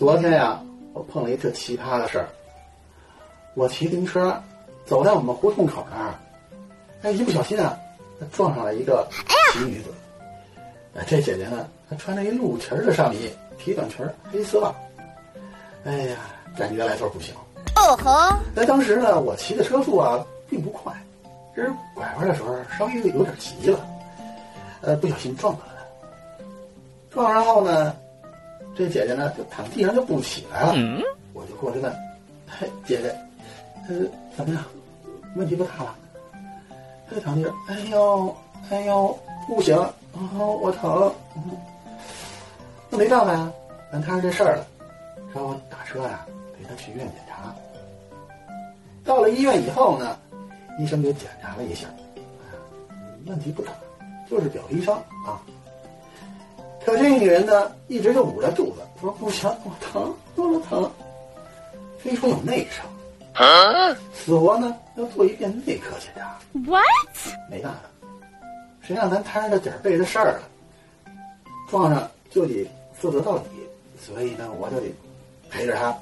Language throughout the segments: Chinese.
昨天呀，我碰了一特奇葩的事儿。我骑自行车走在我们胡同口那儿，哎，一不小心啊，撞上了一个奇女子。哎，这姐姐呢，她穿着一露脐儿的上衣，提短裙，黑丝袜。哎呀，感觉来头不小。哦吼！那当时呢，我骑的车速啊并不快，只是拐弯的时候稍微有点急了，呃，不小心撞到了她。撞上后呢，这姐姐呢就躺地上就不起来了。我就过去问：“嘿，姐姐，呃，怎么样？问题不大吧？”她就躺地上，哎呦，哎呦，不行，啊，我疼。那没办法呀，咱摊上这事儿了，让我打车呀陪她去医院检查。到了医院以后呢，医生给检查了一下，问题不大，就是表皮伤啊。可这女人呢，一直就捂着肚子，说不行，我疼，我疼。非说有内伤，死活呢要做一遍内科检查。What？没办法，谁让咱摊着点背的事儿了，撞上就得负责到底，所以呢，我就得陪着他，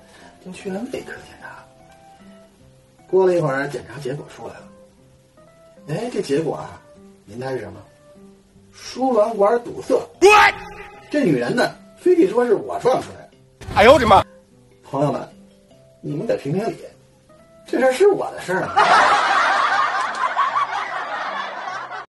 就去了内科检查。过了一会儿，检查结果出来了。哎，这结果啊，您猜是什么？输卵管堵塞。这女人呢，非得说是我撞出来的。哎呦我的妈！朋友们，你们得评评理，这事儿是我的事儿吗？